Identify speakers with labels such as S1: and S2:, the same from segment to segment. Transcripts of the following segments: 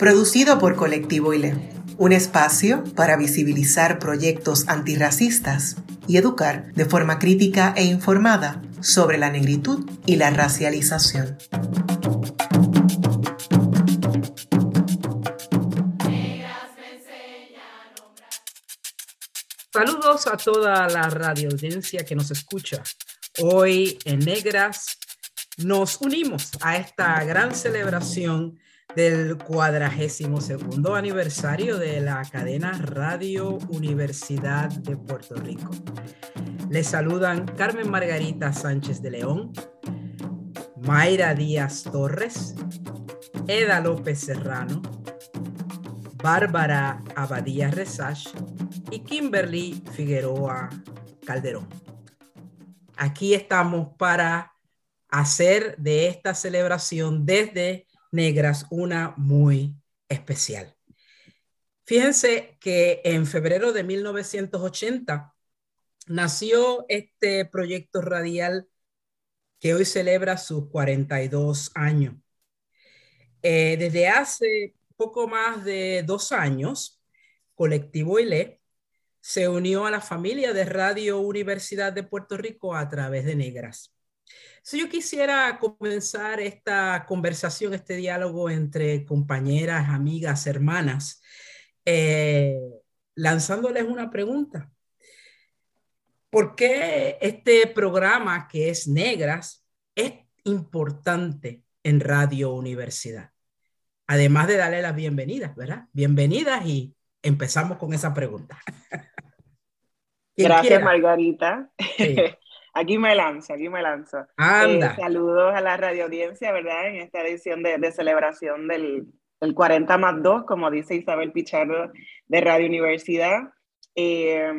S1: producido por Colectivo ILE, un espacio para visibilizar proyectos antirracistas y educar de forma crítica e informada sobre la negritud y la racialización.
S2: Saludos a toda la radio audiencia que nos escucha. Hoy en Negras nos unimos a esta gran celebración del cuadragésimo segundo aniversario de la cadena Radio Universidad de Puerto Rico. Les saludan Carmen Margarita Sánchez de León, Mayra Díaz Torres, Eda López Serrano, Bárbara Abadía Resach y Kimberly Figueroa Calderón. Aquí estamos para hacer de esta celebración desde negras, una muy especial. Fíjense que en febrero de 1980 nació este proyecto radial que hoy celebra sus 42 años. Eh, desde hace poco más de dos años, Colectivo ILE se unió a la familia de Radio Universidad de Puerto Rico a través de Negras. Si yo quisiera comenzar esta conversación, este diálogo entre compañeras, amigas, hermanas, eh, lanzándoles una pregunta. ¿Por qué este programa que es Negras es importante en Radio Universidad? Además de darle las bienvenidas, ¿verdad? Bienvenidas y empezamos con esa pregunta.
S3: Gracias, Margarita. Aquí me lanzo, aquí me lanzo.
S2: Anda.
S3: Eh, saludos a la radio audiencia, ¿verdad? En esta edición de, celebración del, 40 más 2, como dice Isabel Pichardo de Radio Universidad. Eh,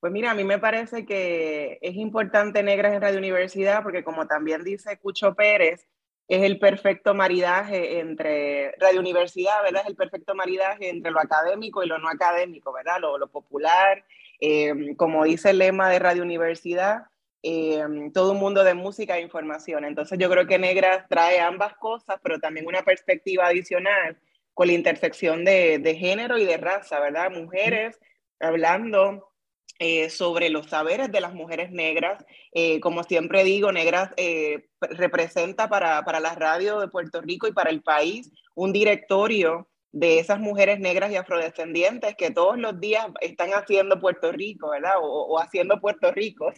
S3: pues mira, a mí me parece que es importante Negras en Radio Universidad porque como también dice Cucho Pérez, es el perfecto maridaje entre Radio Universidad, ¿verdad? Es el perfecto maridaje entre lo académico y lo no académico, ¿verdad? Lo, popular, eh, como dice el lema de Radio Universidad, eh, todo un mundo de música e información. Entonces yo creo que Negras trae ambas cosas, pero también una perspectiva adicional con la intersección de, de género y de raza, ¿verdad? Mujeres hablando eh, sobre los saberes de las mujeres negras. Eh, como siempre digo, Negras representa para, para la radio de Puerto Rico y para el país un directorio de esas mujeres negras y afrodescendientes que todos los días están haciendo Puerto Rico, ¿verdad? O, haciendo Puerto Rico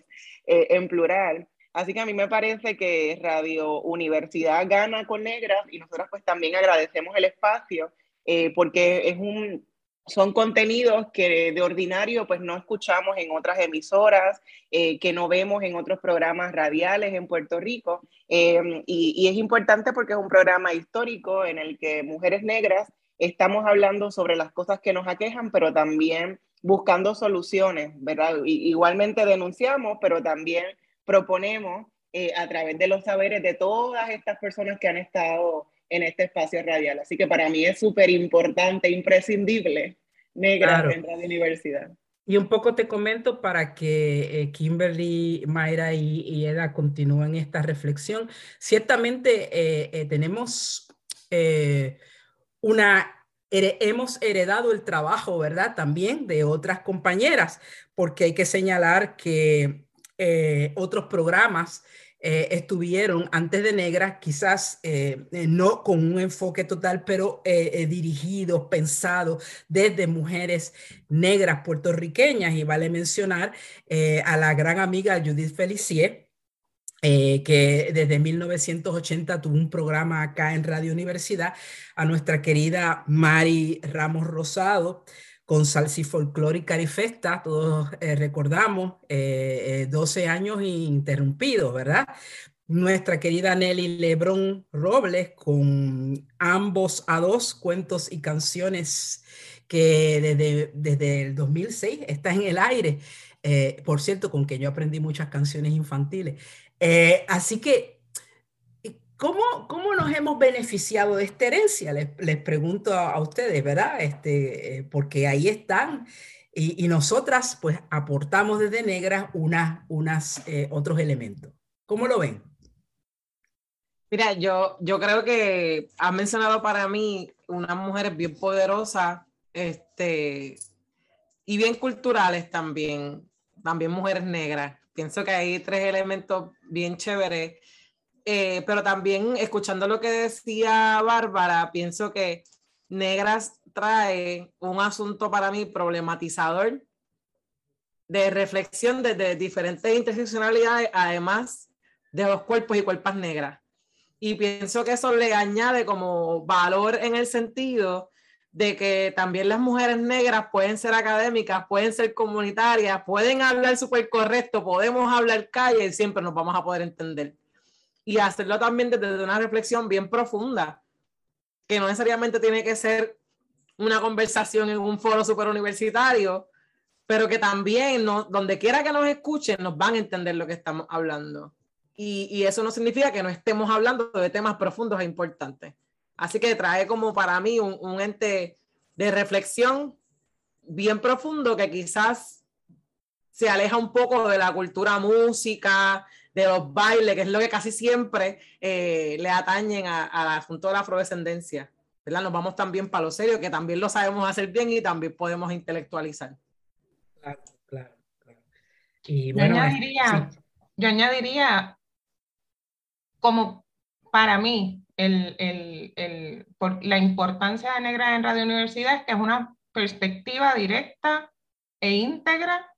S3: eh, en plural. Así que a mí me parece que Radio Universidad gana con negras y nosotros pues también agradecemos el espacio eh, porque es un, son contenidos que de ordinario pues no escuchamos en otras emisoras, eh, que no vemos en otros programas radiales en Puerto Rico. y, y, es importante porque es un programa histórico en el que mujeres negras estamos hablando sobre las cosas que nos aquejan, pero también buscando soluciones, ¿verdad? igualmente denunciamos, pero también proponemos eh, a través de los saberes de todas estas personas que han estado en este espacio radial. Así que para mí es súper importante, imprescindible, Negra en Radio Universidad.
S2: Y un poco te comento para que eh, Kimberly, Mayra y, Eda continúen esta reflexión. Ciertamente eh, tenemos una hemos heredado el trabajo, ¿verdad? También de otras compañeras, porque hay que señalar que eh, otros programas eh, estuvieron antes de Negras, quizás eh, no con un enfoque total, pero dirigidos, pensados desde mujeres negras puertorriqueñas. Y vale mencionar a la gran amiga Judith Felicier, eh, que desde 1980 tuvo un programa acá en Radio Universidad, a nuestra querida Mari Ramos Rosado con Salsi Folclórica y Festa, todos eh, recordamos, 12 eh, años interrumpidos, ¿verdad? nuestra querida Nelly Lebrón Robles con ambos a dos cuentos y canciones que desde, desde el 2006 está en el aire. Eh, por cierto, con que yo aprendí muchas canciones infantiles. Eh, así que, ¿cómo, ¿cómo nos hemos beneficiado de esta herencia? Les, les pregunto a, ustedes, ¿verdad? Este, eh, porque ahí están. Y, y, nosotras, pues, aportamos desde Negras unas, unas, otros elementos. ¿Cómo lo ven?
S4: Mira, yo, yo creo que ha mencionado para mí unas mujeres bien poderosas este, y bien culturales también, también mujeres negras. Pienso que hay tres elementos bien chéveres, eh, pero también escuchando lo que decía Bárbara, pienso que Negras trae un asunto para mí problematizador de reflexión desde diferentes interseccionalidades, además de los cuerpos y cuerpas negras. Y pienso que eso le añade como valor en el sentido de que también las mujeres negras pueden ser académicas, pueden ser comunitarias, pueden hablar súper correcto, podemos hablar calle y siempre nos vamos a poder entender. Y hacerlo también desde una reflexión bien profunda, que no necesariamente tiene que ser una conversación en un foro super universitario, pero que también no, donde quiera que nos escuchen nos van a entender lo que estamos hablando. Y, eso no significa que no estemos hablando de temas profundos e importantes. Así que trae como para mí un, ente de reflexión bien profundo que quizás se aleja un poco de la cultura música, de los bailes, que es lo que casi siempre eh, le atañen al asunto de la afrodescendencia. ¿verdad? Nos vamos también para lo serio, que también lo sabemos hacer bien y también podemos intelectualizar.
S2: Claro, claro, claro.
S5: Y bueno, yo añadiría, yo añadiría como para mí, el, el, el, por la importancia de Negra en Radio Universidad es que es una perspectiva directa e íntegra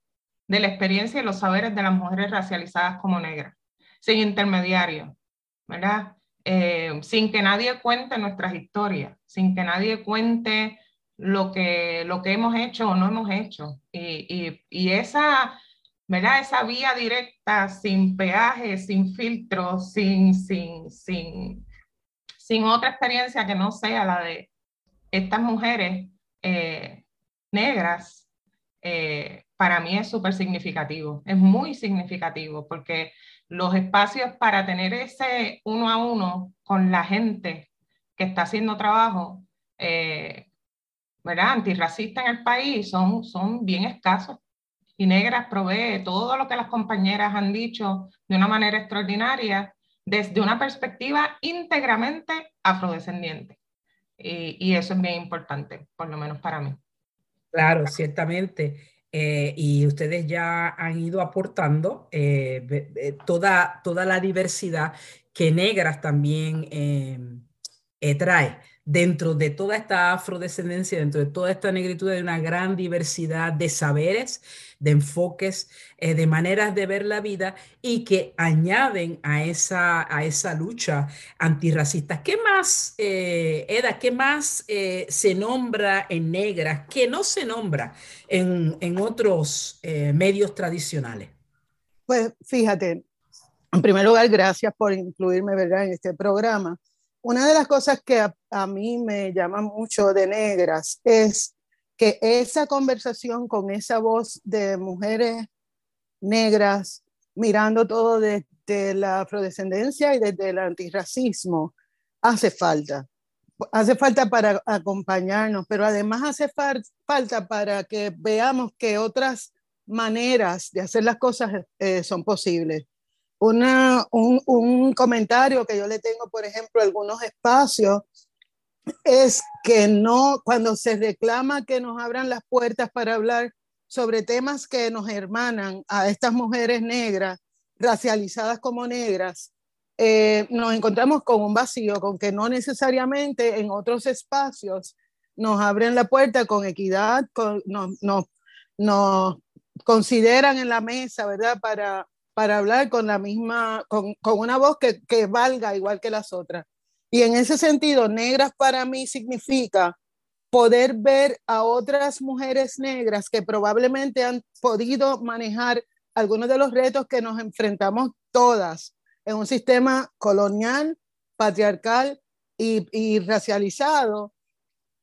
S5: de la experiencia y los saberes de las mujeres racializadas como negras, sin intermediario, ¿verdad? Eh, sin que nadie cuente nuestras historias, sin que nadie cuente lo que, lo que hemos hecho o no hemos hecho. Y, y, y esa ¿verdad? Esa vía directa, sin peaje, sin filtro, sin, sin, sin, sin otra experiencia que no sea la de estas mujeres eh, negras, eh, para mí es súper significativo, es muy significativo, porque los espacios para tener ese uno a uno con la gente que está haciendo trabajo, eh, ¿verdad? Antirracista en el país son, son bien escasos y Negras provee todo lo que las compañeras han dicho de una manera extraordinaria desde una perspectiva íntegramente afrodescendiente. Y, eso es bien importante, por lo menos para mí.
S2: Claro, ciertamente. Eh, y ustedes ya han ido aportando eh, eh, toda, toda la diversidad que Negras también trae dentro de toda esta afrodescendencia, dentro de toda esta negritud, hay una gran diversidad de saberes, de enfoques, eh, de maneras de ver la vida y que añaden a esa, a esa lucha antirracista. ¿Qué más, eh, Eda, qué más eh, se nombra en negras que no se nombra en, en otros medios tradicionales?
S6: Pues fíjate, en primer lugar, gracias por incluirme ¿verdad? en este programa una de las cosas que a, mí me llama mucho de negras es que esa conversación con esa voz de mujeres negras mirando todo desde la afrodescendencia y desde el antirracismo hace falta. Hace falta para acompañarnos, pero además hace falta para que veamos que otras maneras de hacer las cosas eh, son posibles un, comentario que yo le tengo, por ejemplo, a algunos espacios, es que no, cuando se reclama que nos abran las puertas para hablar sobre temas que nos hermanan a estas mujeres negras, racializadas como negras, eh, nos encontramos con un vacío, con que no necesariamente en otros espacios nos abren la puerta con equidad, con, nos, nos consideran en la mesa, ¿verdad? Para para hablar con la misma, con, con una voz que, que, valga igual que las otras. Y en ese sentido, negras para mí significa poder ver a otras mujeres negras que probablemente han podido manejar algunos de los retos que nos enfrentamos todas en un sistema colonial, patriarcal y, racializado,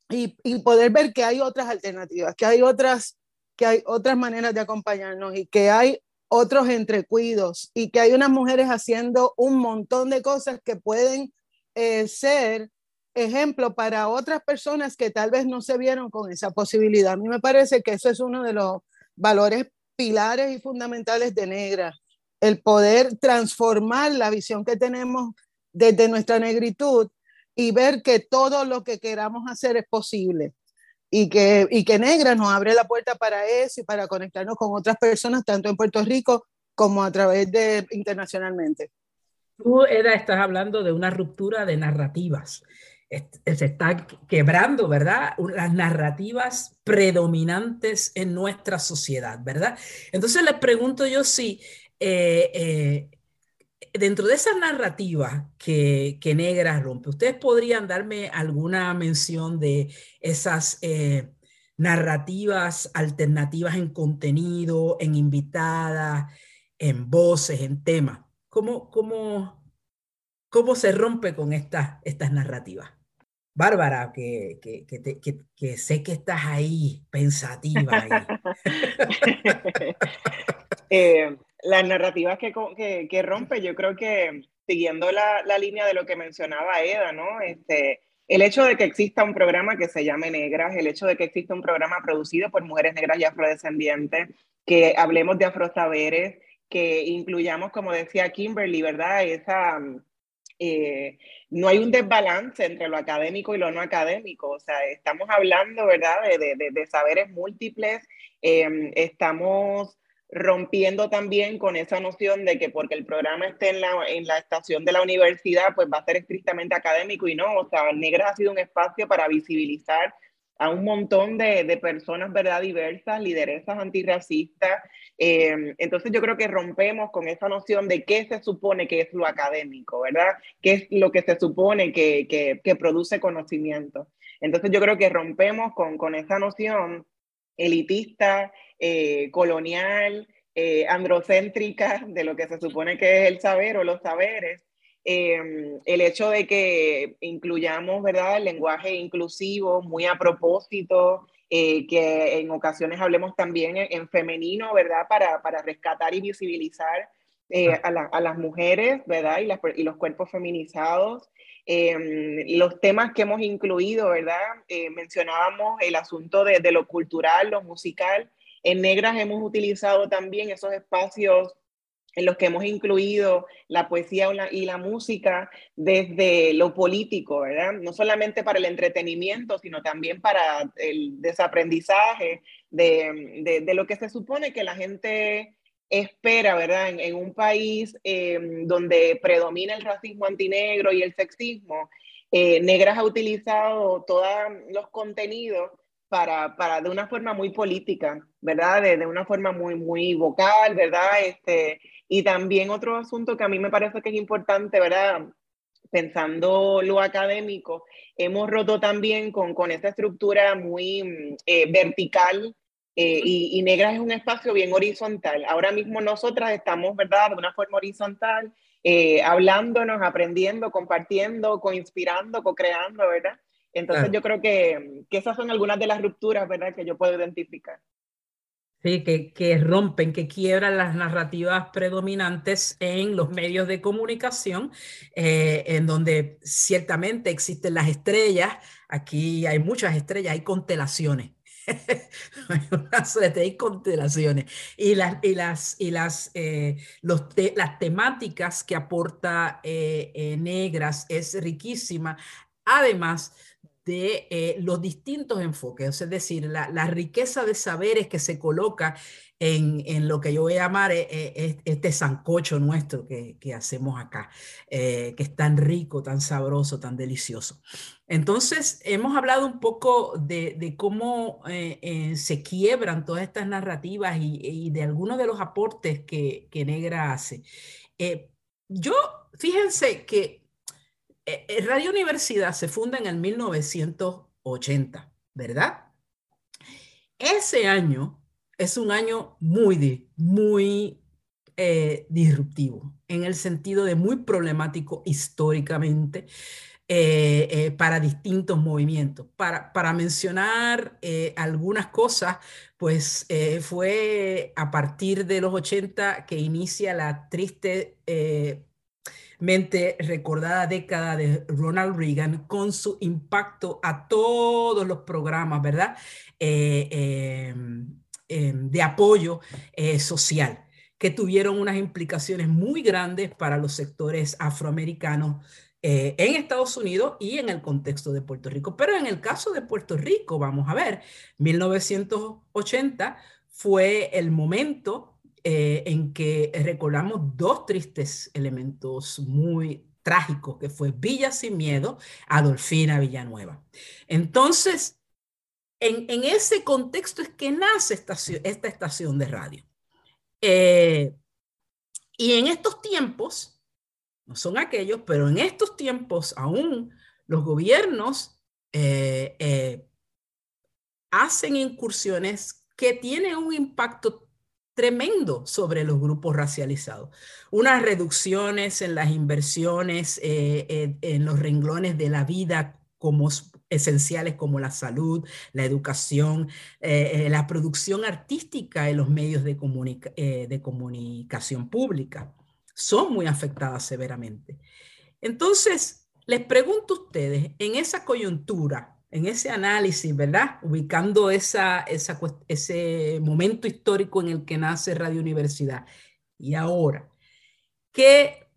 S6: y, y, poder ver que hay otras alternativas, que hay otras, que hay otras maneras de acompañarnos y que hay otros entrecuidos y que hay unas mujeres haciendo un montón de cosas que pueden eh, ser ejemplo para otras personas que tal vez no se vieron con esa posibilidad. A mí me parece que eso es uno de los valores pilares y fundamentales de Negra, el poder transformar la visión que tenemos desde nuestra negritud y ver que todo lo que queramos hacer es posible y que, y que Negra nos abre la puerta para eso y para conectarnos con otras personas, tanto en Puerto Rico como a través de internacionalmente.
S2: Tú, Eda, estás hablando de una ruptura de narrativas. Se está quebrando, ¿verdad? Las narrativas predominantes en nuestra sociedad, ¿verdad? Entonces les pregunto yo si eh, eh, dentro de esas narrativas que, que Negra rompe, ¿ustedes podrían darme alguna mención de esas eh, narrativas alternativas en contenido, en invitadas, en voces, en temas? ¿Cómo, cómo, cómo se rompe con estas, estas narrativas? Bárbara, que, que, que, que, sé que estás ahí, pensativa. Ahí.
S3: eh, las narrativas que, que, que, rompe, yo creo que siguiendo la, la, línea de lo que mencionaba Eda, ¿no? Este, el hecho de que exista un programa que se llame Negras, el hecho de que exista un programa producido por mujeres negras y afrodescendientes, que hablemos de afrosaberes, que incluyamos, como decía Kimberly, ¿verdad? Esa, eh, no hay un desbalance entre lo académico y lo no académico, o sea, estamos hablando, ¿verdad?, de, de, de saberes múltiples, eh, estamos rompiendo también con esa noción de que porque el programa esté en la, en la estación de la universidad, pues va a ser estrictamente académico y no, o sea, Negras ha sido un espacio para visibilizar a un montón de, de personas, ¿verdad?, diversas, lideresas antirracistas. Eh, entonces yo creo que rompemos con esa noción de qué se supone que es lo académico, ¿verdad? ¿Qué es lo que se supone que, que, que produce conocimiento? Entonces yo creo que rompemos con, con esa noción elitista, eh, colonial, eh, androcéntrica de lo que se supone que es el saber o los saberes. Em, el hecho de que incluyamos, ¿verdad?, el lenguaje inclusivo muy a propósito, eh, que en ocasiones hablemos también en, femenino, ¿verdad?, para, para, rescatar y visibilizar a, a, las mujeres, ¿verdad?, y, las, y los cuerpos feminizados. Eh, los temas que hemos incluido, ¿verdad? Eh, mencionábamos el asunto de, de, lo cultural, lo musical. En Negras hemos utilizado también esos espacios en los que hemos incluido la poesía y la música desde lo político, ¿verdad? No solamente para el entretenimiento, sino también para el desaprendizaje de, de, de lo que se supone que la gente espera, ¿verdad? En, un país em, donde predomina el racismo antinegro y el sexismo, eh, Negras ha utilizado todos los contenidos para, para, de una forma muy política, ¿verdad? De, de, una forma muy, muy vocal, ¿verdad? Este, y también otro asunto que a mí me parece que es importante, ¿verdad? Pensando lo académico, hemos roto también con, con esta estructura muy eh, vertical eh, y, y Negras es un espacio bien horizontal. Ahora mismo nosotras estamos, ¿verdad?, de una forma horizontal, eh, hablándonos, aprendiendo, compartiendo, co-inspirando, co-creando, ¿verdad? Entonces yo creo que, que, esas son algunas de las rupturas, ¿verdad?, que yo puedo identificar.
S2: Sí, que, que rompen, que quiebran las narrativas predominantes en los medios de comunicación, eh, en donde ciertamente existen las estrellas, aquí hay muchas estrellas, hay constelaciones hay constelaciones. Y las, y las, y las, eh, los te, las temáticas que aporta eh, Negras es riquísima. Además, de eh, los distintos enfoques, es decir, la, la, riqueza de saberes que se coloca en, en lo que yo voy a llamar eh, eh, este sancocho nuestro que, que hacemos acá, que es tan rico, tan sabroso, tan delicioso. Entonces, hemos hablado un poco de, de cómo se quiebran todas estas narrativas y, y, de algunos de los aportes que, que Negra hace. yo, fíjense que eh, eh, Radio Universidad se funda en el 1980, ¿verdad? Ese año es un año muy, muy eh, disruptivo, en el sentido de muy problemático históricamente eh, eh, para distintos movimientos. Para, para mencionar algunas cosas, pues fue a partir de los 80 que inicia la triste mente recordada década de Ronald Reagan con su impacto a todos los programas, ¿verdad? Em, em, de apoyo social que tuvieron unas implicaciones muy grandes para los sectores afroamericanos eh, en Estados Unidos y en el contexto de Puerto Rico. Pero en el caso de Puerto Rico, vamos a ver, 1980 fue el momento eh, en que recordamos dos tristes elementos muy trágicos, que fue Villa Sin Miedo, Adolfina Villanueva. Entonces, en, ese contexto es que nace esta, esta estación de radio. Eh, y en estos tiempos, no son aquellos, pero en estos tiempos aún los gobiernos eh, hacen incursiones que tienen un impacto tremendo sobre los grupos racializados. Unas reducciones en las inversiones, en los renglones de la vida como esenciales como la salud, la educación, eh, eh, la producción artística en los medios de, eh, de comunicación pública. Son muy afectadas severamente. Entonces, les pregunto a ustedes, en esa coyuntura, en ese análisis, ¿verdad? Ubicando esa, ese momento histórico en el que nace Radio Universidad y ahora, ¿qué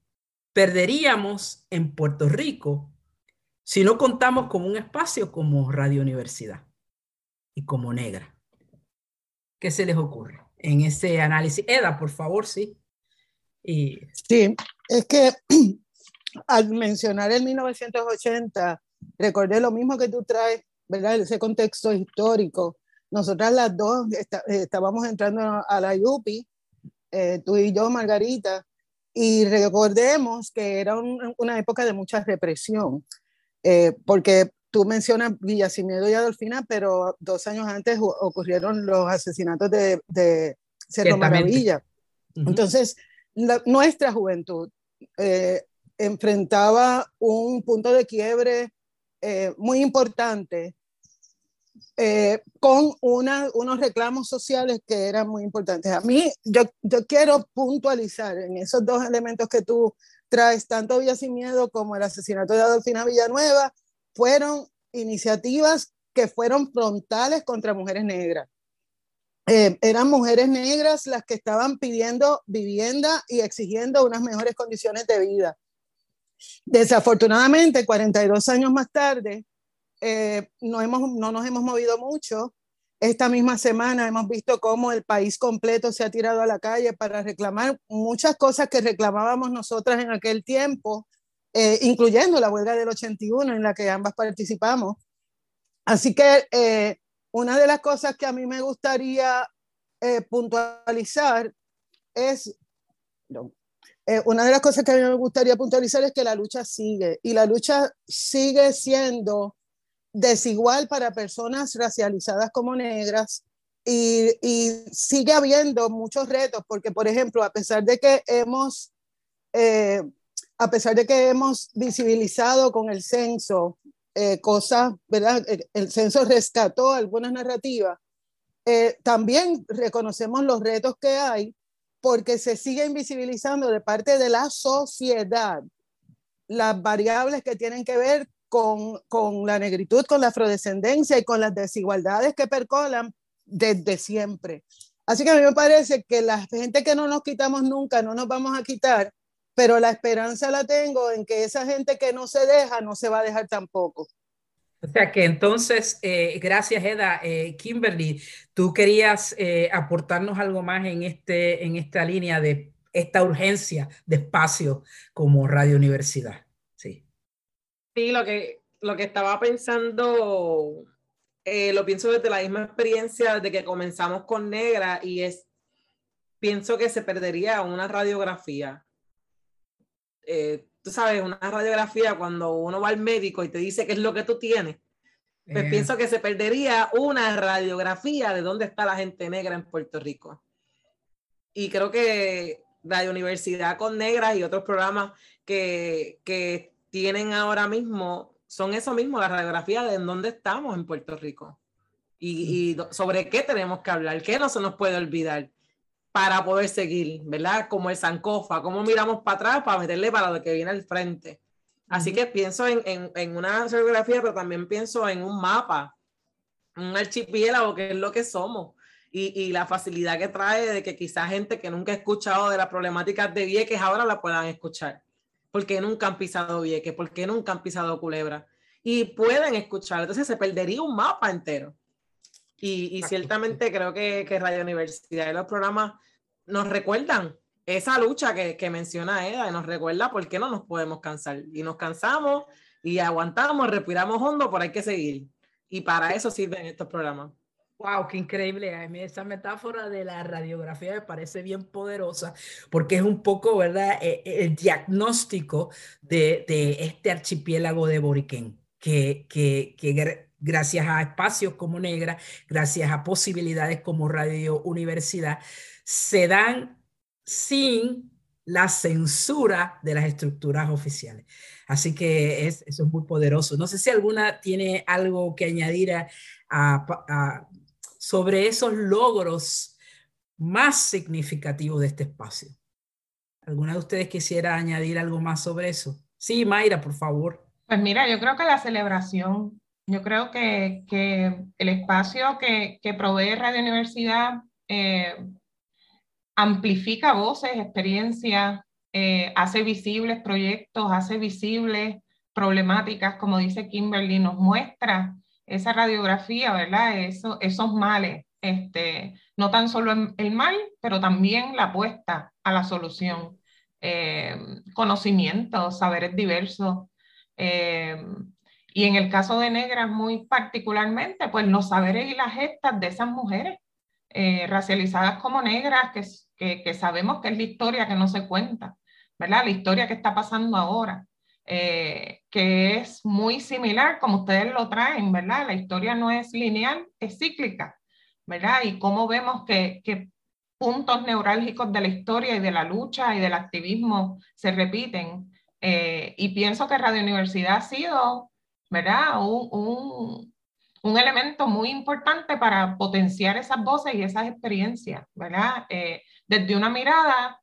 S2: perderíamos en Puerto Rico si no contamos con un espacio como Radio Universidad y como Negra. ¿Qué se les ocurre en ese análisis? Eda, por favor, sí.
S6: Sí, es que al mencionar el 1980, recordé lo mismo que tú traes, ¿verdad? Ese contexto histórico. Nosotras las dos estábamos entrando a la IUPI, eh, tú y yo, Margarita, y recordemos que era una época de mucha represión. Eh, porque tú mencionas Villacimiedo y Adolfina, pero dos años antes ocurrieron los asesinatos de, de Cerro Maravilla. Entonces, nuestra juventud eh, enfrentaba un punto de quiebre eh, muy importante con una, unos reclamos sociales que eran muy importantes. A mí, yo, yo quiero puntualizar en esos dos elementos que tú traes tanto Villa Sin Miedo como el asesinato de Adolfina Villanueva, fueron iniciativas que fueron frontales contra mujeres negras. Eh, eran mujeres negras las que estaban pidiendo vivienda y exigiendo unas mejores condiciones de vida. Desafortunadamente, 42 años más tarde, eh, no, hemos, no nos hemos movido mucho esta misma semana hemos visto cómo el país completo se ha tirado a la calle para reclamar muchas cosas que reclamábamos nosotras en aquel tiempo, eh, incluyendo la huelga del 81 en la que ambas participamos. Así que eh, una de las cosas que a mí me gustaría puntualizar es, una de las cosas que a mí me gustaría puntualizar es que la lucha sigue y la lucha sigue siendo desigual para personas racializadas como negras y, sigue habiendo muchos retos porque, por ejemplo, a pesar de que hemos, eh, a pesar de que hemos visibilizado con el censo eh, cosas, ¿verdad? El, censo rescató algunas narrativas, eh, también reconocemos los retos que hay porque se sigue invisibilizando de parte de la sociedad las variables que tienen que ver con, con la negritud, con la afrodescendencia y con las desigualdades que percolan desde siempre. Así que a mí me parece que la gente que no nos quitamos nunca, no nos vamos a quitar, pero la esperanza la tengo en que esa gente que no se deja, no se va a dejar tampoco.
S2: O sea que entonces, eh, gracias Eda. Eh, Kimberly, tú querías eh, aportarnos algo más en, este, en esta línea de esta urgencia de espacio como Radio Universidad.
S4: Sí, lo que, lo que estaba pensando, lo pienso desde la misma experiencia de que comenzamos con Negra y es, pienso que se perdería una radiografía. Tú sabes, una radiografía cuando uno va al médico y te dice qué es lo que tú tienes, pues eh. pienso que se perdería una radiografía de dónde está la gente negra en Puerto Rico. Y creo que Radio Universidad con Negras y otros programas que, que tienen ahora mismo son eso mismo, la radiografía de en dónde estamos en Puerto Rico y, y sobre qué tenemos que hablar, qué no se nos puede olvidar para poder seguir, ¿verdad? Como el Sancofa, cómo miramos para atrás para meterle para lo que viene al frente. Así que pienso en, en, en una radiografía, pero también pienso en un mapa, un archipiélago, que es lo que somos. Y, y, la facilidad que trae de que quizás gente que nunca ha escuchado de las problemáticas de Vieques ahora la puedan escuchar. Porque nunca han pisado Vieques, porque nunca han pisado Culebra. Y pueden escuchar. Entonces se perdería un mapa entero. Y, y ciertamente creo que, que Radio Universidad y los programas nos recuerdan esa lucha que, que menciona Eda, y nos recuerda por qué no nos podemos cansar. Y nos cansamos y aguantamos, respiramos hondo, por hay que seguir. Y para eso sirven estos programas.
S2: Wow, qué increíble. A mí esa metáfora de la radiografía me parece bien poderosa porque es un poco, ¿verdad?, e, e, el diagnóstico de, de este archipiélago de Boriquén, que, que, que gracias a espacios como Negra, gracias a posibilidades como Radio Universidad, se dan sin la censura de las estructuras oficiales. Así que es, eso es muy poderoso. No sé si alguna tiene algo que añadir sobre esos logros más significativos de este espacio. ¿Alguna de ustedes quisiera añadir algo más sobre eso? Sí, Mayra, por favor.
S5: Pues mira, yo creo que la celebración, yo creo que, que el espacio que, que, provee Radio Universidad eh, amplifica voces, experiencias, eh, hace visibles proyectos, hace visibles problemáticas, como dice Kimberly, nos muestra esa radiografía, ¿verdad? Eso, esos males, este, no tan solo el mal, pero también la apuesta a la solución. Eh, conocimientos, saberes diversos. Eh, y en el caso de negras, muy particularmente, pues los saberes y las gestas de esas mujeres eh, racializadas como negras, que, que, que, sabemos que es la historia que no se cuenta, ¿verdad? La historia que está pasando ahora. Eh, que es muy similar, como ustedes lo traen, ¿verdad? La historia no es lineal, es cíclica, ¿verdad? Y cómo vemos que, que puntos neurálgicos de la historia y de la lucha y del activismo se repiten. Eh, y pienso que Radio Universidad ha sido, ¿verdad? Un, un, un, elemento muy importante para potenciar esas voces y esas experiencias, ¿verdad? Eh, desde una mirada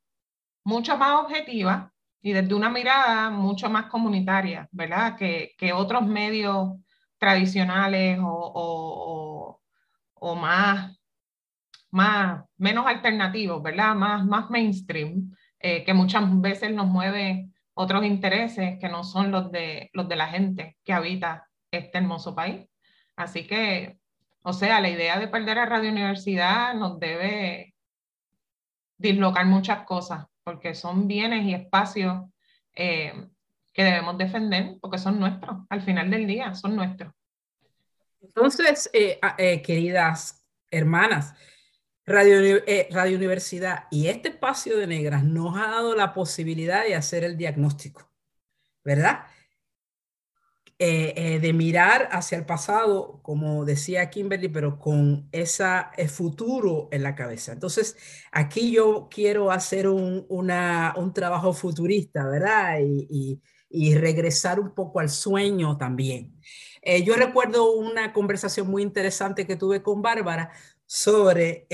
S5: mucho más objetiva, y desde una mirada mucho más comunitaria, ¿verdad? Que, que otros medios tradicionales o, o, o, más, más, menos alternativos, ¿verdad? Más, más mainstream, eh, que muchas veces nos mueve otros intereses que no son los de, los de la gente que habita este hermoso país. Así que, o sea, la idea de perder a Radio Universidad nos debe dislocar muchas cosas, porque son bienes y espacios eh, que debemos defender, porque son nuestros, al final del día, son nuestros.
S2: Entonces, eh, eh, queridas hermanas, Radio, eh, Radio Universidad y este espacio de negras nos ha dado la posibilidad de hacer el diagnóstico, ¿verdad? Eh, eh, de mirar hacia el pasado, como decía Kimberly, pero con ese futuro en la cabeza. Entonces, aquí yo quiero hacer un, un trabajo futurista, ¿verdad? Y, regresar un poco al sueño también. Eh, yo recuerdo una conversación muy interesante que tuve con Bárbara sobre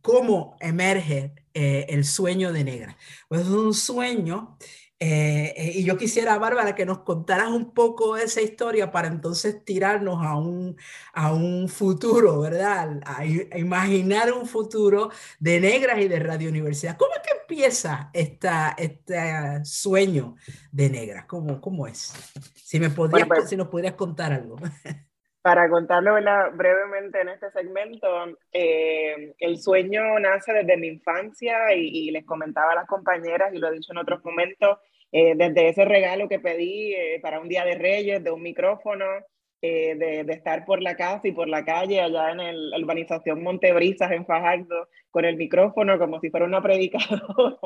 S2: cómo emerge el sueño de negra. Pues es un sueño eh, eh, y yo quisiera, Bárbara, que nos contaras un poco esa historia para entonces tirarnos a un, a un futuro, ¿verdad? A, a, imaginar un futuro de negras y de Radio Universidad. ¿Cómo es que empieza esta, este sueño de negras? ¿Cómo, cómo es? Si, me podías, bueno, pues, si nos pudieras contar algo.
S3: Para contarlo brevemente en este segmento, eh, el sueño nace desde mi infancia y, y, les comentaba a las compañeras y lo he dicho en otros momentos, eh, desde ese regalo que pedí eh, para un día de Reyes, de un micrófono, eh, de, estar por la casa y por la calle allá en el, la urbanización Montebrisas en Fajardo con el micrófono como si fuera una predicadora.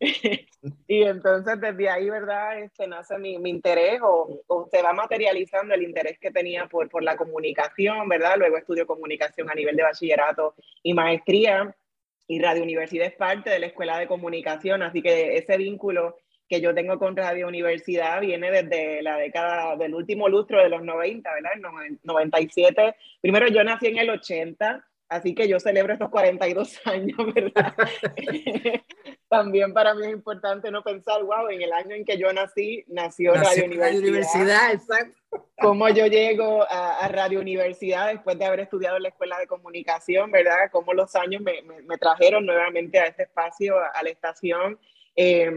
S3: y entonces desde ahí, ¿verdad? Este, nace mi, mi interés o, o, se va materializando el interés que tenía por, por la comunicación, ¿verdad? Luego estudio comunicación a nivel de bachillerato y maestría y Radio Universidad es parte de la Escuela de Comunicación, así que ese vínculo que yo tengo con Radio Universidad viene desde la década del último lustro de los 90, ¿verdad? El 97. Primero yo nací en el 80, así que yo celebro estos 42 años, ¿verdad? También para mí es importante no pensar, wow, en el año en que yo nací, nació, Radio Universidad. Universidad, exacto. Cómo yo llego a, Radio Universidad después de haber estudiado en la Escuela de Comunicación, ¿verdad? Cómo los años me, me, trajeron nuevamente a este espacio, a, la estación. Eh,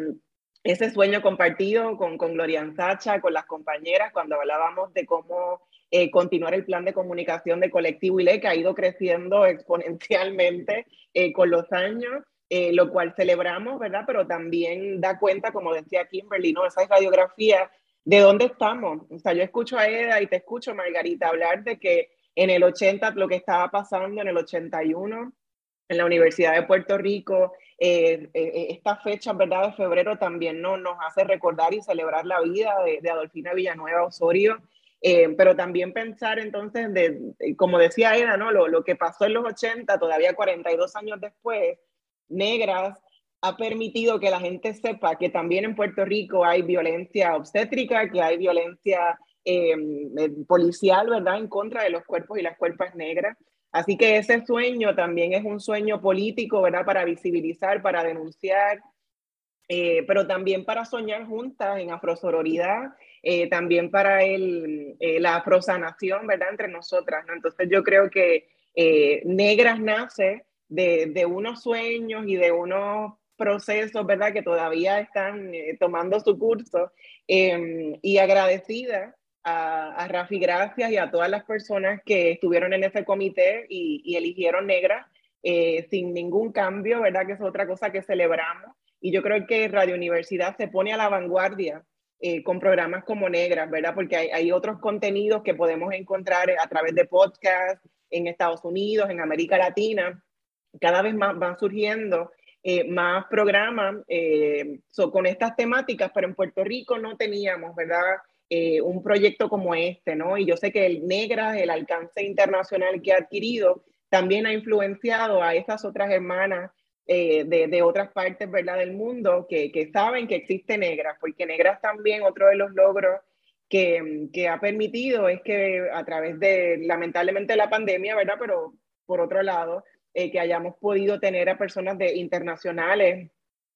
S3: ese sueño compartido con, con Gloria Sacha, con las compañeras, cuando hablábamos de cómo eh, continuar el plan de comunicación de Colectivo ILE, que ha ido creciendo exponencialmente eh, con los años, eh, lo cual celebramos, ¿verdad? Pero también da cuenta, como decía Kimberly, ¿no? Esa radiografía de dónde estamos. O sea, yo escucho a Eda y te escucho, Margarita, hablar de que en el 80, lo que estaba pasando en el 81, en la Universidad de Puerto Rico, eh, eh, esta fecha, ¿verdad?, de febrero también ¿no? nos hace recordar y celebrar la vida de, Adolfina Villanueva Osorio, eh, pero también pensar entonces, de, como decía Eda, ¿no? Lo, lo, que pasó en los 80, todavía 42 años después, Negras ha permitido que la gente sepa que también en Puerto Rico hay violencia obstétrica, que hay violencia policial, ¿verdad?, en contra de los cuerpos y las cuerpas negras. Así que ese sueño también es un sueño político, ¿verdad? Para visibilizar, para denunciar, eh, pero también para soñar juntas en afrosororidad, eh, también para el, eh, la afrosanación, ¿verdad? Entre nosotras, ¿no? Entonces yo creo que Negras nace de, de, unos sueños y de unos procesos, ¿verdad? Que todavía están tomando su curso em, y agradecida a, Rafi gracias y a todas las personas que estuvieron en ese comité y, eligieron negra eh, sin ningún cambio, ¿verdad? Que es otra cosa que celebramos. Y yo creo que Radio Universidad se pone a la vanguardia eh, con programas como Negras, ¿verdad? Porque hay, hay, otros contenidos que podemos encontrar a través de podcasts en Estados Unidos, en América Latina. Cada vez más van surgiendo eh, más programas con estas temáticas, pero en Puerto Rico no teníamos, ¿verdad? Eh, un proyecto como este, ¿no? Y yo sé que el Negra, el alcance internacional que ha adquirido, también ha influenciado a estas otras hermanas eh, de, otras partes, ¿verdad?, del mundo que, que, saben que existe Negras, porque Negras también, otro de los logros que, que, ha permitido es que a través de, lamentablemente, la pandemia, ¿verdad?, pero por otro lado, eh, que hayamos podido tener a personas de, internacionales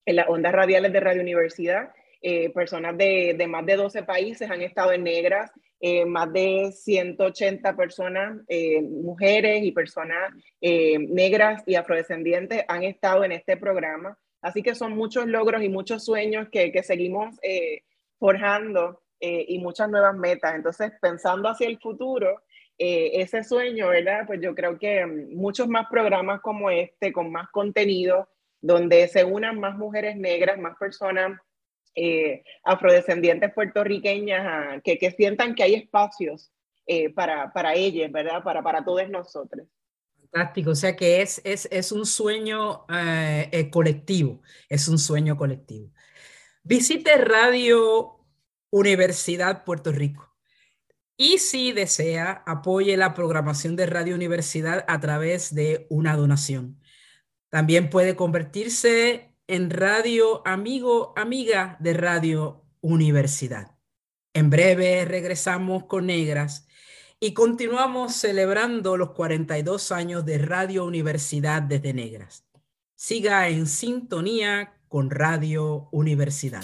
S3: en las ondas radiales de Radio Universidad eh, personas de, de, más de 12 países han estado en negras, eh, más de 180 personas, eh, mujeres y personas negras y afrodescendientes han estado en este programa. Así que son muchos logros y muchos sueños que, que seguimos forjando y muchas nuevas metas. Entonces, pensando hacia el futuro, ese sueño, ¿verdad? Pues yo creo que mm, muchos más programas como este, con más contenido, donde se unan más mujeres negras, más personas eh, afrodescendientes puertorriqueñas que, que, sientan que hay espacios eh, para, para ellas, ¿verdad? Para, para todos nosotros.
S2: Fantástico, o sea que es, es, es un sueño eh, colectivo, es un sueño colectivo. Visite Radio Universidad Puerto Rico. Y si desea, apoye la programación de Radio Universidad a través de una donación. También puede convertirse en Radio Amigo, Amiga de Radio Universidad. En breve regresamos con Negras y continuamos celebrando los 42 años de Radio Universidad desde Negras. Siga en sintonía con Radio Universidad.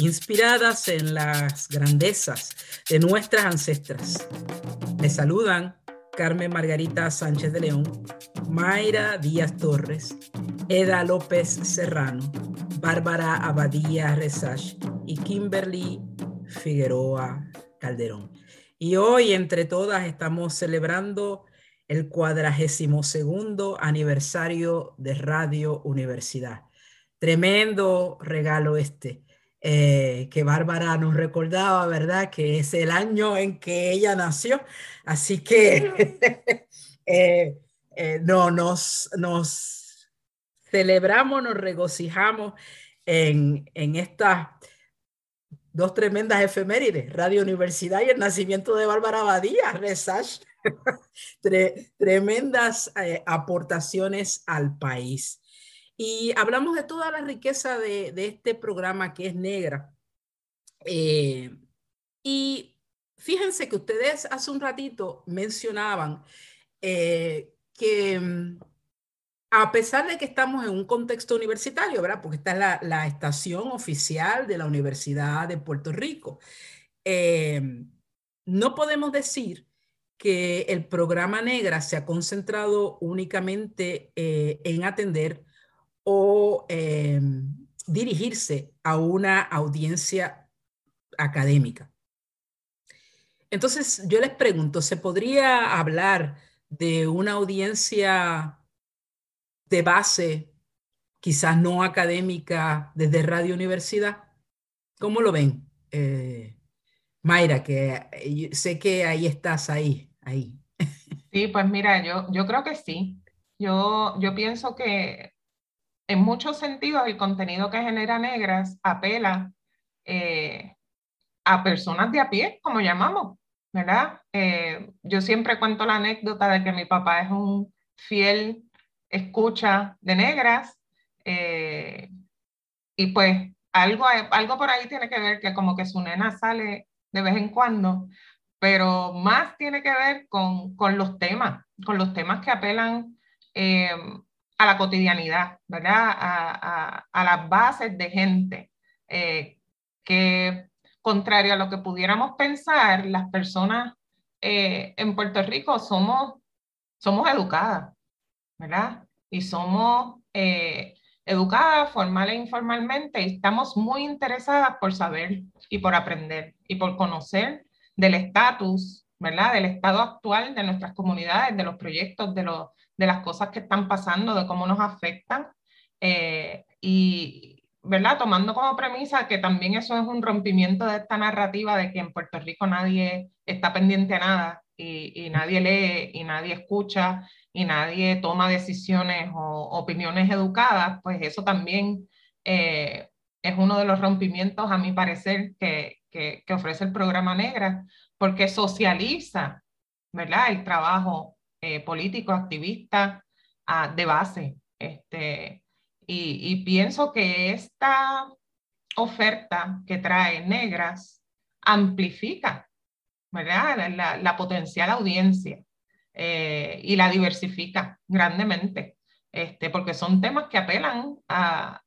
S2: inspiradas en las grandezas de nuestras ancestras. Le saludan Carmen Margarita Sánchez de León, Mayra Díaz Torres, Eda López Serrano, Bárbara Abadía Resach y Kimberly Figueroa Calderón. Y hoy entre todas estamos celebrando el cuadragésimo segundo aniversario de Radio Universidad. Tremendo regalo este. Eh, que Bárbara nos recordaba, ¿verdad? Que es el año en que ella nació. Así que eh, eh, no, nos, nos celebramos, nos regocijamos en, en estas dos tremendas efemérides, Radio Universidad y el nacimiento de Bárbara Badía, Resash. tremendas aportaciones al país. Y hablamos de toda la riqueza de, este programa que es negra. Eh, y fíjense que ustedes hace un ratito mencionaban eh, que mm, a pesar de que estamos en un contexto universitario, ¿verdad? Porque esta es la, estación oficial de la Universidad de Puerto Rico, eh, no podemos decir que el programa Negra se ha concentrado únicamente en atender o em, dirigirse a una audiencia académica. Entonces, yo les pregunto, ¿se podría hablar de una audiencia de base, quizás no académica, desde Radio Universidad? ¿Cómo lo ven? Eh, Mayra, que eh, sé que ahí estás, ahí, ahí.
S5: Sí, pues mira, yo, yo creo que sí. Yo, yo pienso que en muchos sentidos el contenido que genera Negras apela eh, a personas de a pie, como llamamos, ¿verdad? Eh, yo siempre cuento la anécdota de que mi papá es un fiel escucha de Negras eh, y pues algo, algo por ahí tiene que ver que como que su nena sale de vez en cuando, pero más tiene que ver con, con los temas, con los temas que apelan a la cotidianidad, ¿verdad? A, las bases de gente eh, que, contrario a lo que pudiéramos pensar, las personas eh, en Puerto Rico somos, somos educadas, ¿verdad? Y somos eh, educadas formal e informalmente y estamos muy interesadas por saber y por aprender y por conocer del estatus, ¿verdad? Del estado actual de nuestras comunidades, de los proyectos, de los de las cosas que están pasando, de cómo nos afectan. Eh, y, ¿verdad? Tomando como premisa que también eso es un rompimiento de esta narrativa de que en Puerto Rico nadie está pendiente a nada y, nadie lee y nadie escucha y nadie toma decisiones o opiniones educadas, pues eso también eh, es uno de los rompimientos, a mi parecer, que, que, que ofrece el programa Negra, porque socializa, ¿verdad? El trabajo eh, políticos, activistas ah, de base. Este, y, pienso que esta oferta que trae Negras amplifica ¿verdad? La, potencial audiencia eh, y la diversifica grandemente, este, porque son temas que apelan a,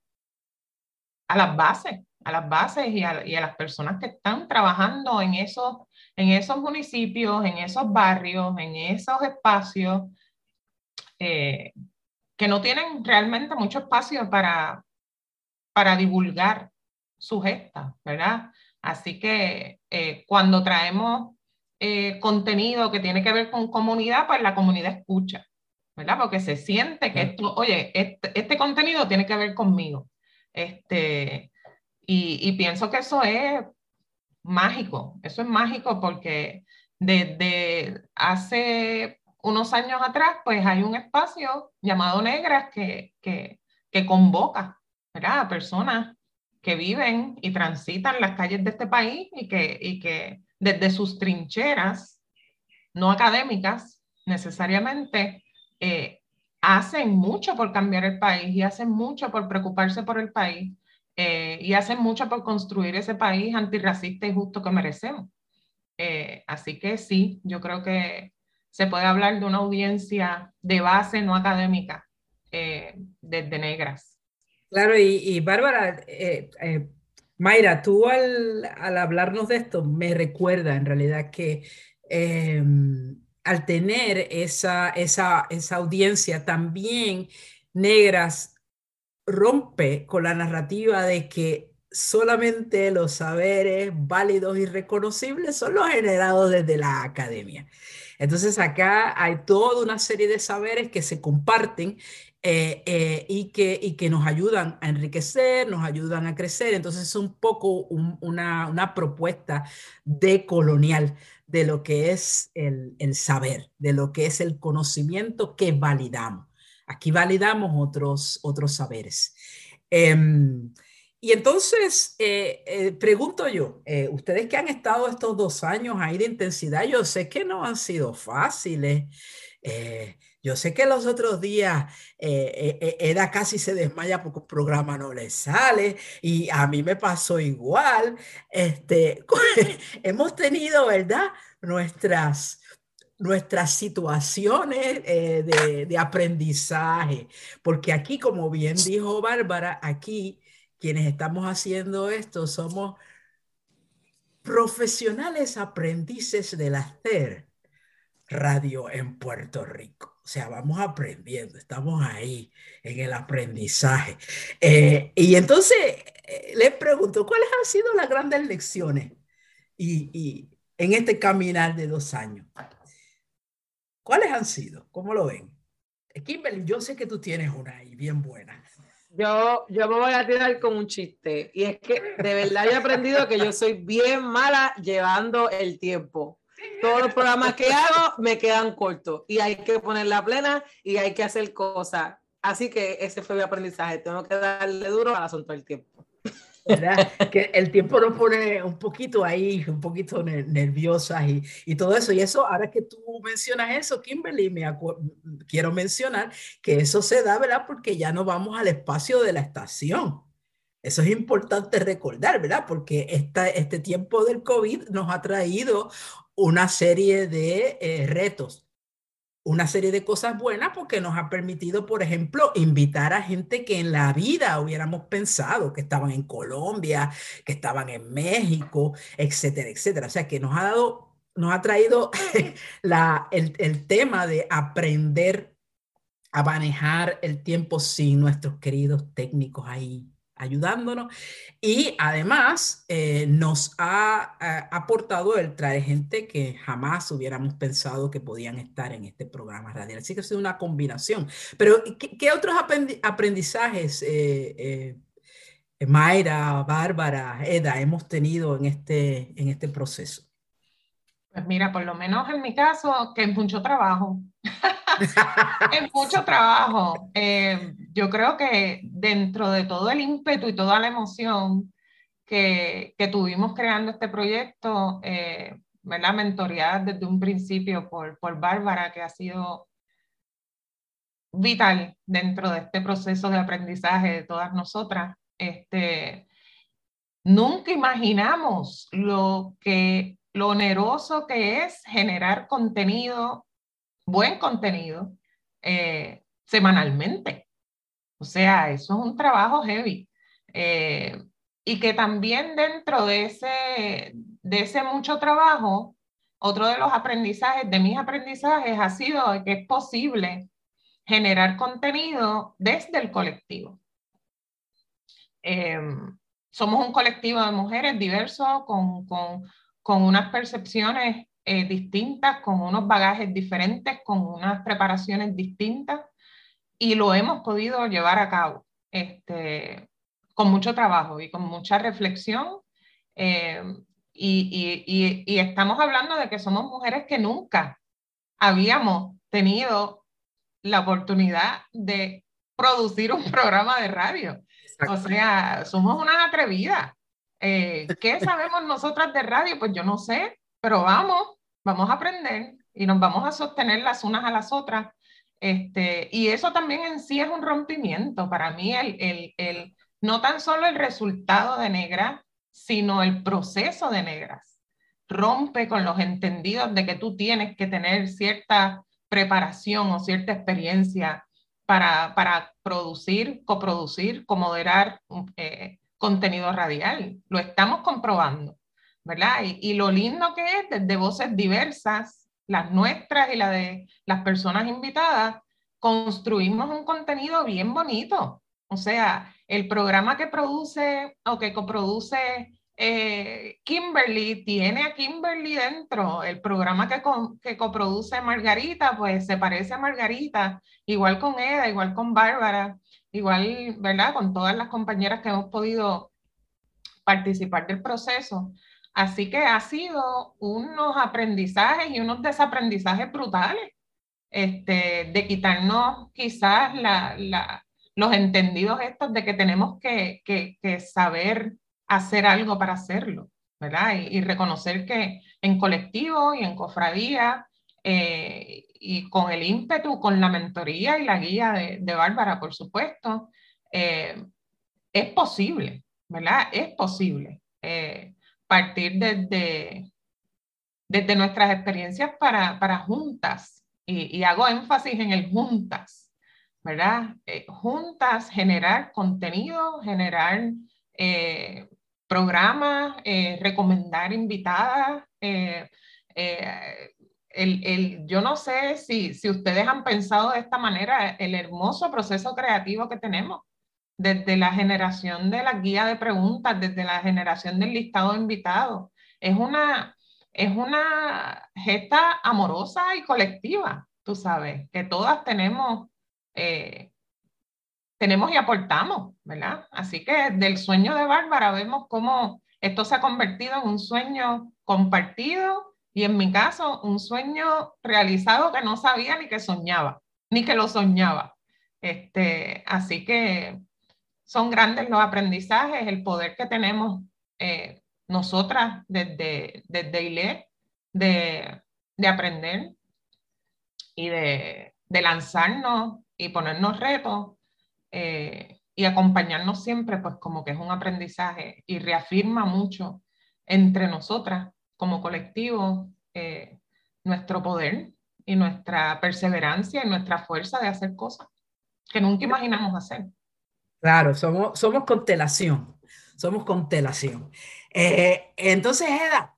S5: a las bases, a las bases y a, y a, las personas que están trabajando en esos en esos municipios, en esos barrios, en esos espacios eh, que no tienen realmente mucho espacio para, para divulgar su gesta, ¿verdad? Así que eh, cuando traemos eh, contenido que tiene que ver con comunidad, pues la comunidad escucha, ¿verdad? Porque se siente que esto, oye, este, este contenido tiene que ver conmigo. Este, y, y, pienso que eso es mágico, eso es mágico porque desde hace unos años atrás, pues hay un espacio llamado Negras que, que, que convoca ¿verdad? a personas que viven y transitan las calles de este país y que, y que desde sus trincheras, no académicas necesariamente, eh, hacen mucho por cambiar el país y hacen mucho por preocuparse por el país eh, y hacen mucho por construir ese país antirracista y justo que merecemos. Eh, así que sí, yo creo que se puede hablar de una audiencia de base no académica eh, desde negras.
S2: Claro, y, Bárbara, Mayra, tú al, al, hablarnos de esto me recuerda en realidad que em, al tener esa, esa, esa audiencia también negras rompe con la narrativa de que solamente los saberes válidos y reconocibles son los generados desde la academia. Entonces acá hay toda una serie de saberes que se comparten eh, eh, y, que, y que nos ayudan a enriquecer, nos ayudan a crecer. Entonces es un poco una, una, propuesta decolonial de lo que es el, el, saber, de lo que es el conocimiento que validamos. Aquí validamos otros, otros saberes. Em, y entonces, eh, eh, pregunto yo, eh, ustedes que han estado estos dos años ahí de intensidad, yo sé que no han sido fáciles. yo sé que los otros días Eda casi se desmaya porque un programa no le sale y a mí me pasó igual. Este, hemos tenido, ¿verdad? Nuestras, nuestras situaciones de, de aprendizaje, porque aquí, como bien dijo Bárbara, aquí quienes estamos haciendo esto somos profesionales aprendices del hacer radio en Puerto Rico. O sea, vamos aprendiendo, estamos ahí en el aprendizaje. Eh, y entonces eh, les pregunto, ¿cuáles han sido las grandes lecciones y, en este caminar de dos años? ¿Cuáles han sido? ¿Cómo lo ven? Kimberly, yo sé que tú tienes una ahí bien buena.
S4: Yo, yo me voy a tirar con un chiste. Y es que de verdad he aprendido que yo soy bien mala llevando el tiempo. Todos los programas que hago me quedan cortos y hay que poner la plena y hay que hacer cosas. Así que ese fue mi aprendizaje. Tengo que darle duro al asunto del tiempo.
S2: Que el tiempo nos pone un poquito ahí, un poquito nerviosas y, y, todo eso. Y eso, ahora que tú mencionas eso, Kimberly, me quiero mencionar que eso se da, ¿verdad? Porque ya no vamos al espacio de la estación. Eso es importante recordar, ¿verdad? Porque esta, este tiempo del COVID nos ha traído una serie de eh, retos una serie de cosas buenas porque nos ha permitido, por ejemplo, invitar a gente que en la vida hubiéramos pensado que estaban en Colombia, que estaban en México, etcétera, etcétera. O sea, que nos ha dado, nos ha traído la, el, el tema de aprender a manejar el tiempo sin nuestros queridos técnicos ahí ayudándonos y además eh, nos ha, aportado el traer gente que jamás hubiéramos pensado que podían estar en este programa radial. Así que ha sido una combinación. Pero, ¿qué, otros aprendizajes, eh, eh, Mayra, Bárbara, Eda, hemos tenido en este, en este proceso?
S5: Pues mira, por lo menos en mi caso, que es mucho trabajo. es mucho trabajo. Eh, yo creo que dentro de todo el ímpetu y toda la emoción que, que tuvimos creando este proyecto, eh, ¿verdad? mentoreada desde un principio por, por Bárbara, que ha sido vital dentro de este proceso de aprendizaje de todas nosotras. Este, nunca imaginamos lo que lo oneroso que es generar contenido, buen contenido, eh, semanalmente. O sea, eso es un trabajo heavy. Eh, y que también dentro de ese, de ese mucho trabajo, otro de los aprendizajes, de mis aprendizajes, ha sido que es posible generar contenido desde el colectivo. Em, somos un colectivo de mujeres diversos con, con con unas percepciones eh, distintas, con unos bagajes diferentes, con unas preparaciones distintas, y lo hemos podido llevar a cabo este, con mucho trabajo y con mucha reflexión. Eh, y, y, y, estamos hablando de que somos mujeres que nunca habíamos tenido la oportunidad de producir un programa de radio. O sea, somos unas atrevidas. Eh, ¿Qué sabemos nosotras de radio? Pues yo no sé, pero vamos, vamos a aprender y nos vamos a sostener las unas a las otras. Este, y eso también en sí es un rompimiento. Para mí, el, el, el, no tan solo el resultado de negras, sino el proceso de negras. Rompe con los entendidos de que tú tienes que tener cierta preparación o cierta experiencia para, para producir, coproducir, comoderar eh, contenido radial. Lo estamos comprobando, ¿verdad? Y, lo lindo que es, desde voces diversas, las nuestras y las de las personas invitadas, construimos un contenido bien bonito. O sea, el programa que produce o que coproduce eh, Kimberly tiene a Kimberly dentro. El programa que, que coproduce Margarita, pues se parece a Margarita, igual con Eda, igual con Bárbara, igual, ¿verdad? Con todas las compañeras que hemos podido participar del proceso. Así que ha sido unos aprendizajes y unos desaprendizajes brutales, este, de quitarnos quizás los entendidos estos de que tenemos que, saber hacer algo para hacerlo, ¿verdad? Y, reconocer que en colectivo y en cofradía eh, y con el ímpetu, con la mentoría y la guía de, Bárbara, por supuesto, eh, es posible, ¿verdad? Es posible. Eh, partir desde, desde nuestras experiencias para, para juntas, y, hago énfasis en el juntas, ¿verdad? Eh, juntas generar contenido, generar eh, programas, eh, recomendar invitadas. El, el, yo no sé si, si ustedes han pensado de esta manera el hermoso proceso creativo que tenemos desde la generación de la guía de preguntas, desde la generación del listado de invitados. Es una, es una gesta amorosa y colectiva, tú sabes, que todas tenemos, eh, tenemos y aportamos, ¿verdad? Así que del sueño de Bárbara vemos cómo esto se ha convertido en un sueño compartido y en mi caso un sueño realizado que no sabía ni que soñaba, ni que lo soñaba. Este, así que son grandes los aprendizajes, el poder que tenemos eh, nosotras desde, desde ILE de, de aprender y de, de, lanzarnos y ponernos retos eh, y acompañarnos siempre, pues como que es un aprendizaje y reafirma mucho entre nosotras como colectivo eh, nuestro poder y nuestra perseverancia y nuestra fuerza de hacer cosas que nunca imaginamos hacer.
S2: Claro, somos, somos constelación, somos constelación. Eh, entonces, Eda,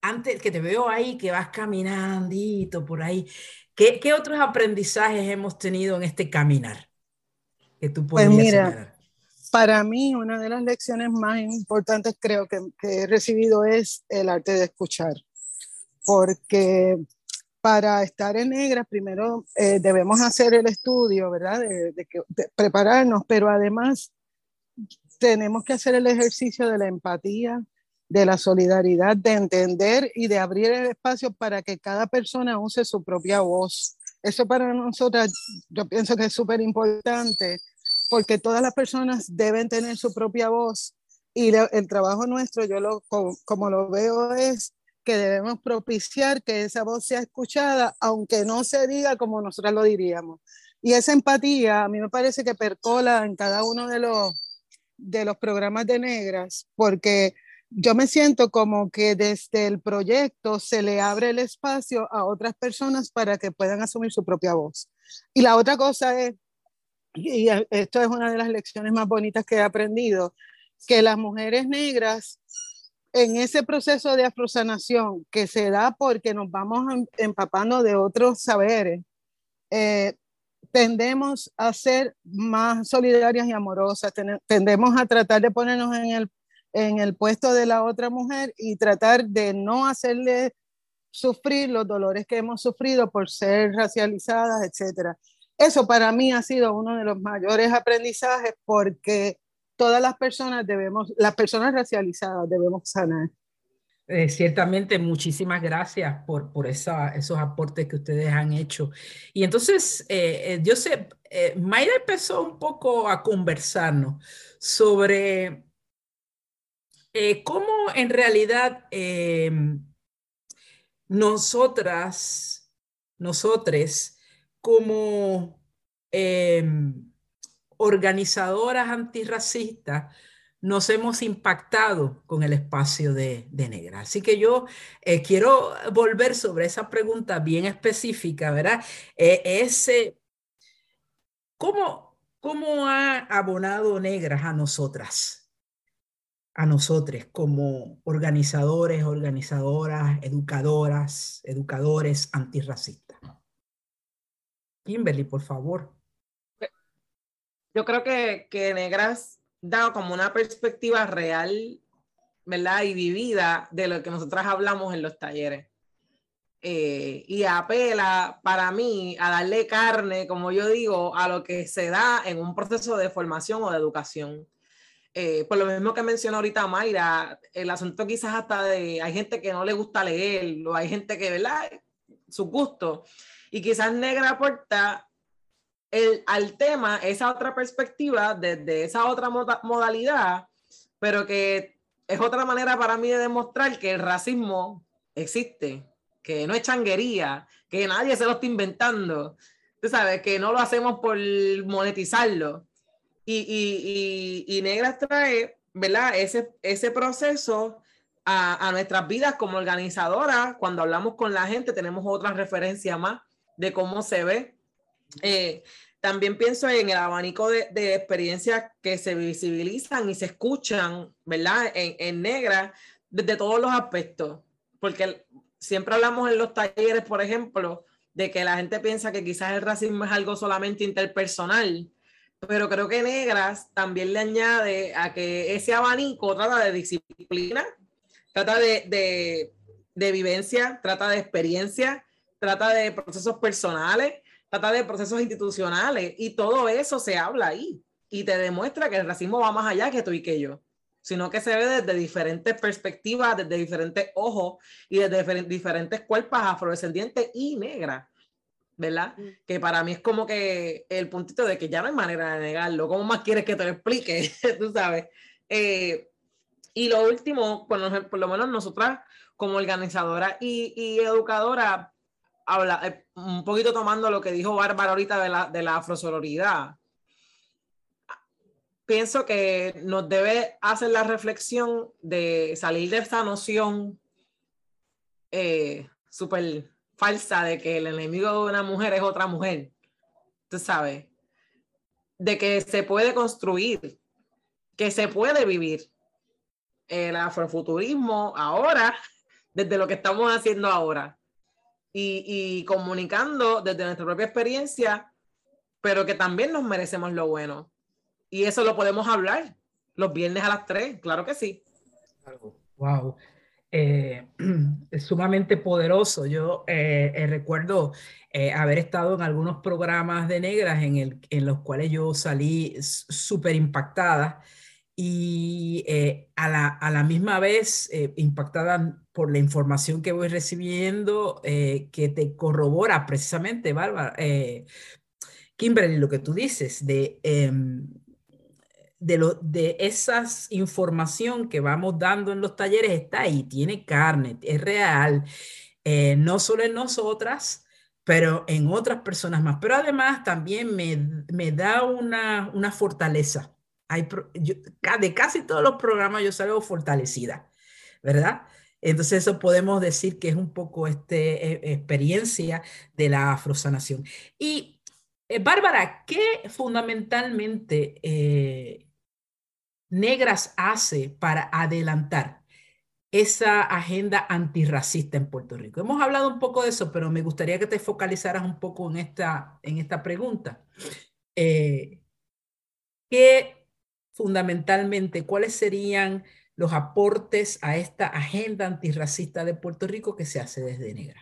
S2: antes que te veo ahí, que vas caminandito por ahí, ¿qué, ¿qué, otros aprendizajes hemos tenido en este caminar?
S6: Que tú pues mira, para mí una de las lecciones más importantes creo que, he recibido es el arte de escuchar, porque para estar en negras, primero eh, debemos hacer el estudio, ¿verdad? De, prepararnos, pero además tenemos que hacer el ejercicio de la empatía, de la solidaridad, de entender y de abrir el espacio para que cada persona use su propia voz. Eso para nosotras, yo pienso que es súper importante, porque todas las personas deben tener su propia voz y el trabajo nuestro, yo lo, como lo veo, es que debemos propiciar que esa voz sea escuchada, aunque no se diga como nosotros lo diríamos. Y esa empatía a mí me parece que percola en cada uno de los, de los programas de negras, porque yo me siento como que desde el proyecto se le abre el espacio a otras personas para que puedan asumir su propia voz. Y la otra cosa es, y esto es una de las lecciones más bonitas que he aprendido, que las mujeres negras en ese proceso de afrosanación que se da porque nos vamos em, empapando de otros saberes, eh, tendemos a ser más solidarias y amorosas, tendemos a tratar de ponernos en el, en el puesto de la otra mujer y tratar de no hacerle sufrir los dolores que hemos sufrido por ser racializadas, etc. Eso para mí ha sido uno de los mayores aprendizajes porque todas las personas debemos, las personas racializadas debemos sanar.
S2: Eh, ciertamente, muchísimas gracias por, por esa, esos aportes que ustedes han hecho. Y entonces, eh, eh, yo sé, Mayra empezó un poco a conversarnos sobre cómo en realidad nosotras, nosotres, como organizadoras antirracistas nos hemos impactado con el espacio de, negra. Así que yo eh, quiero volver sobre esa pregunta bien específica, ¿verdad? Eh, ese, ¿cómo, ¿Cómo ha abonado negras a nosotras? A nosotros como organizadores, organizadoras, educadoras, educadores antirracistas. Kimberly, por favor.
S4: yo creo que, que Negras da como una perspectiva real, ¿verdad? Y vivida de lo que nosotras hablamos en los talleres. Eh, y apela para mí a darle carne, como yo digo, a lo que se da en un proceso de formación o de educación. Eh, por lo mismo que mencionó ahorita Mayra, el asunto quizás hasta de, hay gente que no le gusta leer, o hay gente que, ¿verdad? Su gusto. Y quizás Negra aporta al tema esa otra perspectiva desde esa otra modalidad, pero que es otra manera para mí de demostrar que el racismo existe que no es changuería, que nadie se lo está inventando, tú sabes, que no lo hacemos por monetizarlo. Y, y, y, Negras trae, ¿verdad? Ese, ese proceso a, a, nuestras vidas como organizadora. Cuando hablamos con la gente, tenemos otra referencia más de cómo se ve. Eh, también pienso en el abanico de, de, experiencias que se visibilizan y se escuchan, ¿verdad? En, en Negra, desde todos los aspectos. Porque siempre hablamos en los talleres, por ejemplo, de que la gente piensa que quizás el racismo es algo solamente interpersonal, pero creo que Negras también le añade a que ese abanico trata de disciplina, trata de, de, vivencia, trata de experiencia, trata de procesos personales, trata de procesos institucionales y todo eso se habla ahí y te demuestra que el racismo va más allá que tú y que yo sino que se ve desde diferentes perspectivas, desde diferentes ojos y desde diferentes cuerpos afrodescendientes y negras, ¿verdad? Mm. Que para mí es como que el puntito de que ya no hay manera de negarlo. ¿Cómo más quieres que te lo explique? Tú sabes. Eh, y lo último, por lo menos nosotras como organizadora y, y educadora, habla, eh, un poquito tomando lo que dijo Bárbara ahorita de la, de la afrosororidad. Pienso que nos debe hacer la reflexión de salir de esta noción eh, súper falsa de que el enemigo de una mujer es otra mujer, tú sabes, de que se puede construir, que se puede vivir el afrofuturismo ahora, desde lo que estamos haciendo ahora, y, y comunicando desde nuestra propia experiencia, pero que también nos merecemos lo bueno y eso lo podemos hablar los viernes a las 3, claro que sí.
S2: Wow. Eh, es sumamente poderoso. Yo eh, eh, recuerdo haber estado en algunos programas de negras en, el, en los cuales yo salí súper impactada y a la, a, la, misma vez impactada por la información que voy recibiendo que te corrobora precisamente, Bárbara. Kimberly, lo que tú dices de em, de, lo, de esas información que vamos dando en los talleres está ahí, tiene carne, es real, eh, no solo en nosotras, pero en otras personas más. Pero además también me, me da una, una fortaleza. Hay, de casi todos los programas yo salgo fortalecida, ¿verdad? Entonces eso podemos decir que es un poco este, e, experiencia de la afrosanación. Y eh, Bárbara, ¿qué fundamentalmente eh, Negras hace para adelantar esa agenda antirracista en Puerto Rico? Hemos hablado un poco de eso, pero me gustaría que te focalizaras un poco en esta, en esta pregunta. Eh, ¿Qué fundamentalmente, cuáles serían los aportes a esta agenda antirracista de Puerto Rico que se hace desde Negra?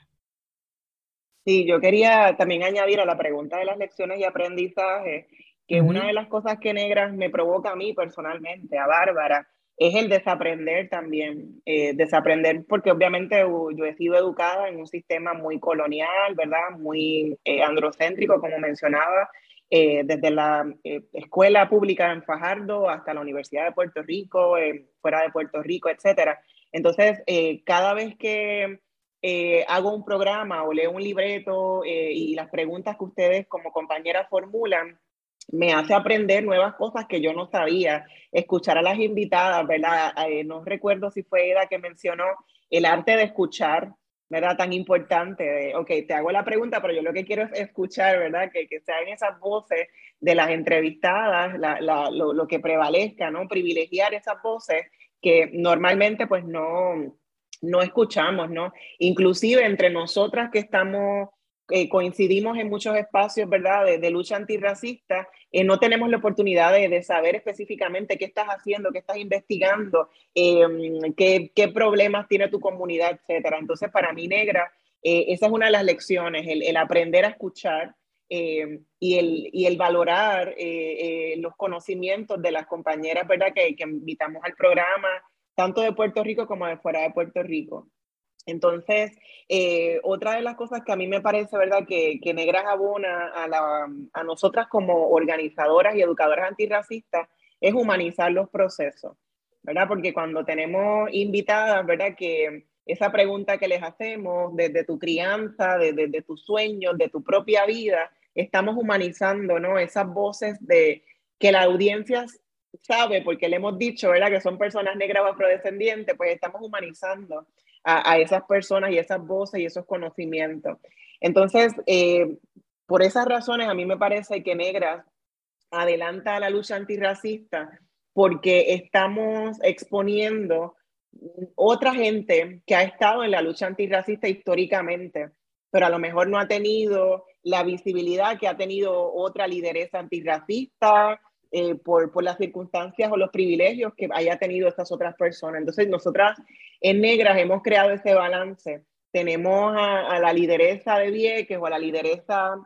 S3: Sí, yo quería también añadir a la pregunta de las lecciones y aprendizaje que una de las cosas que Negras me provoca a mí personalmente, a Bárbara, es el desaprender también, eh, desaprender porque obviamente yo he sido educada en un sistema muy colonial, ¿verdad? Muy eh, androcéntrico, como mencionaba, eh, desde la escuela pública en Fajardo hasta la Universidad de Puerto Rico, fuera de Puerto Rico, etc. Entonces, cada vez que hago un programa o leo un libreto y las preguntas que ustedes como compañeras formulan, me hace aprender nuevas cosas que yo no sabía, escuchar a las invitadas, ¿verdad? Eh, no recuerdo si fue Eda que mencionó el arte de escuchar, ¿verdad? Tan importante, de, ok, te hago la pregunta, pero yo lo que quiero es escuchar, ¿verdad? Que, que sean esas voces de las entrevistadas, lo, lo, que prevalezca, ¿no? Privilegiar esas voces que normalmente pues no, no escuchamos, ¿no? Inclusive entre nosotras que estamos eh, coincidimos en muchos espacios, ¿verdad?, de, lucha antirracista, eh, no tenemos la oportunidad de, saber específicamente qué estás haciendo, qué estás investigando, em, qué, problemas tiene tu comunidad, etcétera. Entonces, para mí, negra, eh, esa es una de las lecciones, el, aprender a escuchar em, y, el, valorar los conocimientos de las compañeras, ¿verdad?, que, que invitamos al programa, tanto de Puerto Rico como de fuera de Puerto Rico. Entonces, eh, otra de las cosas que a mí me parece, ¿verdad?, que, que Negras abona a, nosotras como organizadoras y educadoras antirracistas es humanizar los procesos, ¿verdad? Porque cuando tenemos invitadas, ¿verdad?, que esa pregunta que les hacemos desde tu crianza, desde, de tus sueños, de tu propia vida, estamos humanizando, ¿no? Esas voces de que la audiencia sabe, porque le hemos dicho, ¿verdad?, que son personas negras o afrodescendientes, pues estamos humanizando a, esas personas y esas voces y esos conocimientos. Entonces, eh, por esas razones, a mí me parece que Negras adelanta la lucha antirracista porque estamos exponiendo otra gente que ha estado en la lucha antirracista históricamente, pero a lo mejor no ha tenido la visibilidad que ha tenido otra lideresa antirracista, eh, por, por, las circunstancias o los privilegios que haya tenido estas otras personas. Entonces, nosotras en Negras hemos creado ese balance. Tenemos a, la lideresa de Vieques o a la lideresa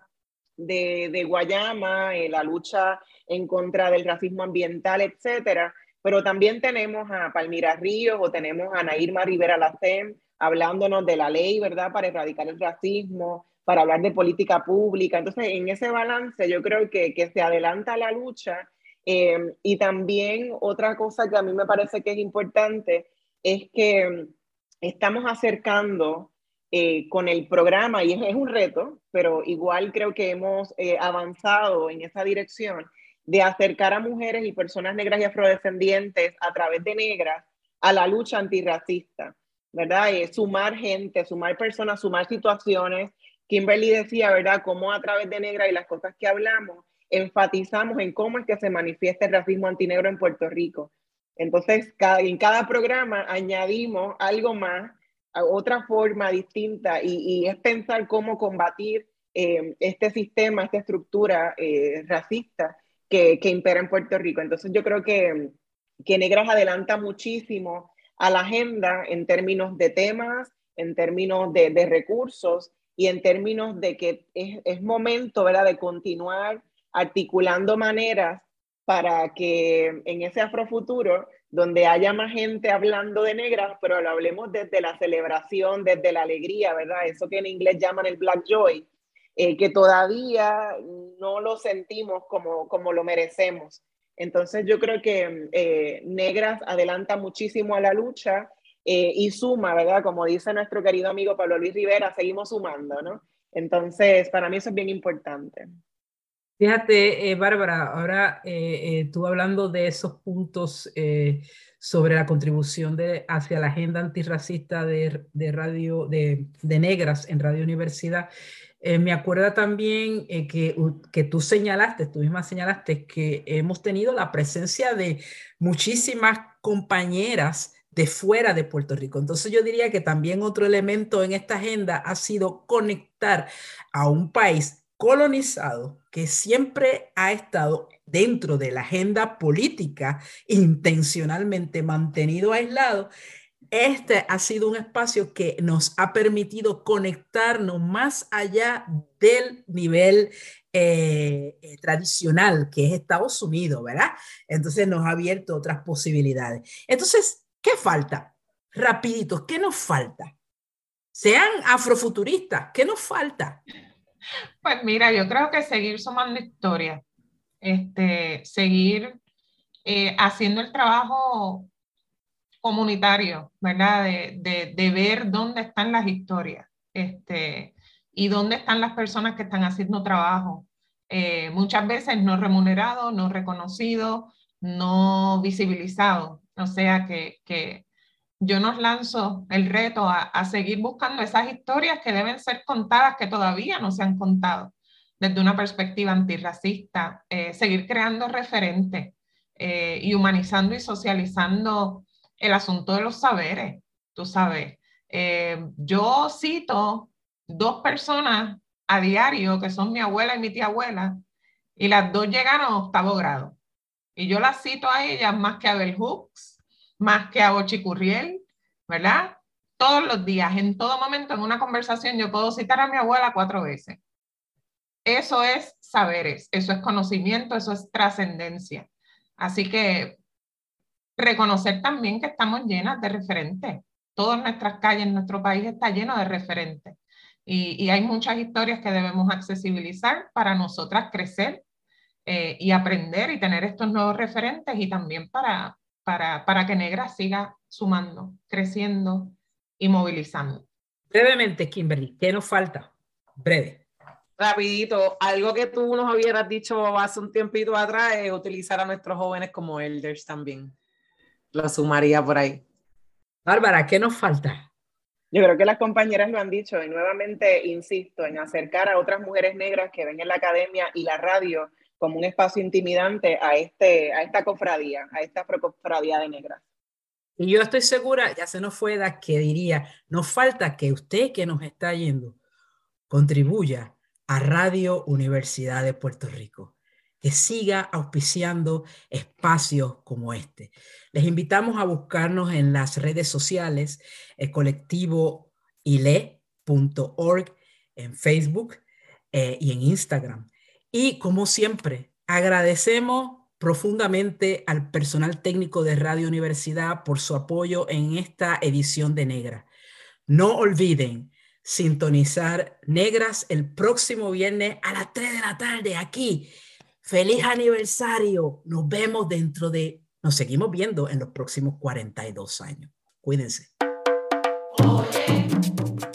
S3: de, de Guayama, en la lucha en contra del racismo ambiental, etcétera. Pero también tenemos a Palmira Ríos o tenemos a Nairma Rivera Lacem hablándonos de la ley, ¿verdad?, para erradicar el racismo, para hablar de política pública. Entonces, en ese balance yo creo que, que se adelanta la lucha Em, y también otra cosa que a mí me parece que es importante es que em, estamos acercando eh, con el programa, y es, un reto, pero igual creo que hemos eh, avanzado en esa dirección de acercar a mujeres y personas negras y afrodescendientes a través de negras a la lucha antirracista, ¿verdad? Eh, sumar gente, sumar personas, sumar situaciones. Kimberly decía, ¿verdad? Cómo a través de negra y las cosas que hablamos, enfatizamos en cómo es que se manifiesta el racismo antinegro en Puerto Rico. Entonces, en cada programa añadimos algo más, otra forma distinta, y, es pensar cómo combatir eh, este sistema, esta estructura eh, racista que, impera en Puerto Rico. Entonces, yo creo que, que Negras adelanta muchísimo a la agenda en términos de temas, en términos de, de recursos y en términos de que es, es momento ¿verdad? de continuar articulando maneras para que en ese afrofuturo, donde haya más gente hablando de negras, pero lo hablemos desde la celebración, desde la alegría, ¿verdad? Eso que en inglés llaman el Black Joy, eh, que todavía no lo sentimos como, como lo merecemos. Entonces yo creo que eh, Negras adelanta muchísimo a la lucha eh, y suma, ¿verdad? Como dice nuestro querido amigo Pablo Luis Rivera, seguimos sumando, ¿no? Entonces, para mí eso es bien importante.
S2: Fíjate, eh, Bárbara, ahora eh, eh, tú hablando de esos puntos sobre la contribución de, hacia la agenda antirracista de, de radio, de, de, negras en Radio Universidad, me acuerda también que, que tú señalaste, tú misma señalaste que hemos tenido la presencia de muchísimas compañeras de fuera de Puerto Rico. Entonces yo diría que también otro elemento en esta agenda ha sido conectar a un país colonizado que siempre ha estado dentro de la agenda política, intencionalmente mantenido aislado, este ha sido un espacio que nos ha permitido conectarnos más allá del nivel eh, eh, tradicional que es Estados Unidos, ¿verdad? Entonces nos ha abierto otras posibilidades. Entonces, ¿qué falta? Rapidito, ¿qué nos falta? Sean afrofuturistas, ¿qué nos falta?
S5: Pues mira, yo creo que seguir sumando historia, este, seguir eh, haciendo el trabajo comunitario, ¿verdad? De, de, ver dónde están las historias este, y dónde están las personas que están haciendo trabajo. Eh, muchas veces no remunerado, no reconocido, no visibilizado. O sea que, que yo nos lanzo el reto a, seguir buscando esas historias que deben ser contadas, que todavía no se han contado desde una perspectiva antirracista, eh, seguir creando referentes eh, y humanizando y socializando el asunto de los saberes, tú sabes. Eh, yo cito dos personas a diario, que son mi abuela y mi tía abuela, y las dos llegan a octavo grado. Y yo las cito a ellas más que a Bell Hooks, más que a Ochi Curriel, ¿verdad? Todos los días, en todo momento, en una conversación, yo puedo citar a mi abuela cuatro veces. Eso es saberes, eso es conocimiento, eso es trascendencia. Así que reconocer también que estamos llenas de referentes. Todas nuestras calles, nuestro país está lleno de referentes. Y, hay muchas historias que debemos accesibilizar para nosotras crecer eh, y aprender y tener estos nuevos referentes y también para, para, para que Negra siga sumando, creciendo y movilizando.
S2: Brevemente, Kimberly, ¿qué nos falta? Breve.
S4: Rapidito, algo que tú nos hubieras dicho hace un tiempito atrás es utilizar a nuestros jóvenes como elders también. Lo sumaría por ahí.
S2: Bárbara, ¿qué nos falta?
S3: Yo creo que las compañeras lo han dicho y nuevamente insisto en acercar a otras mujeres negras que ven en la academia y la radio como un espacio intimidante a, este, a esta cofradía, a esta cofradía de negras.
S2: Y yo estoy segura, ya se nos fue, que diría, nos falta que usted que nos está yendo contribuya a Radio Universidad de Puerto Rico, que siga auspiciando espacios como este. Les invitamos a buscarnos en las redes sociales, el colectivo ile.org en Facebook eh, y en Instagram. Y como siempre, agradecemos profundamente al personal técnico de Radio Universidad por su apoyo en esta edición de Negra. No olviden sintonizar Negras el próximo viernes a las 3 de la tarde aquí. Feliz aniversario. Nos vemos dentro de nos seguimos viendo en los próximos 42 años. Cuídense.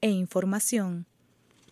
S7: e información.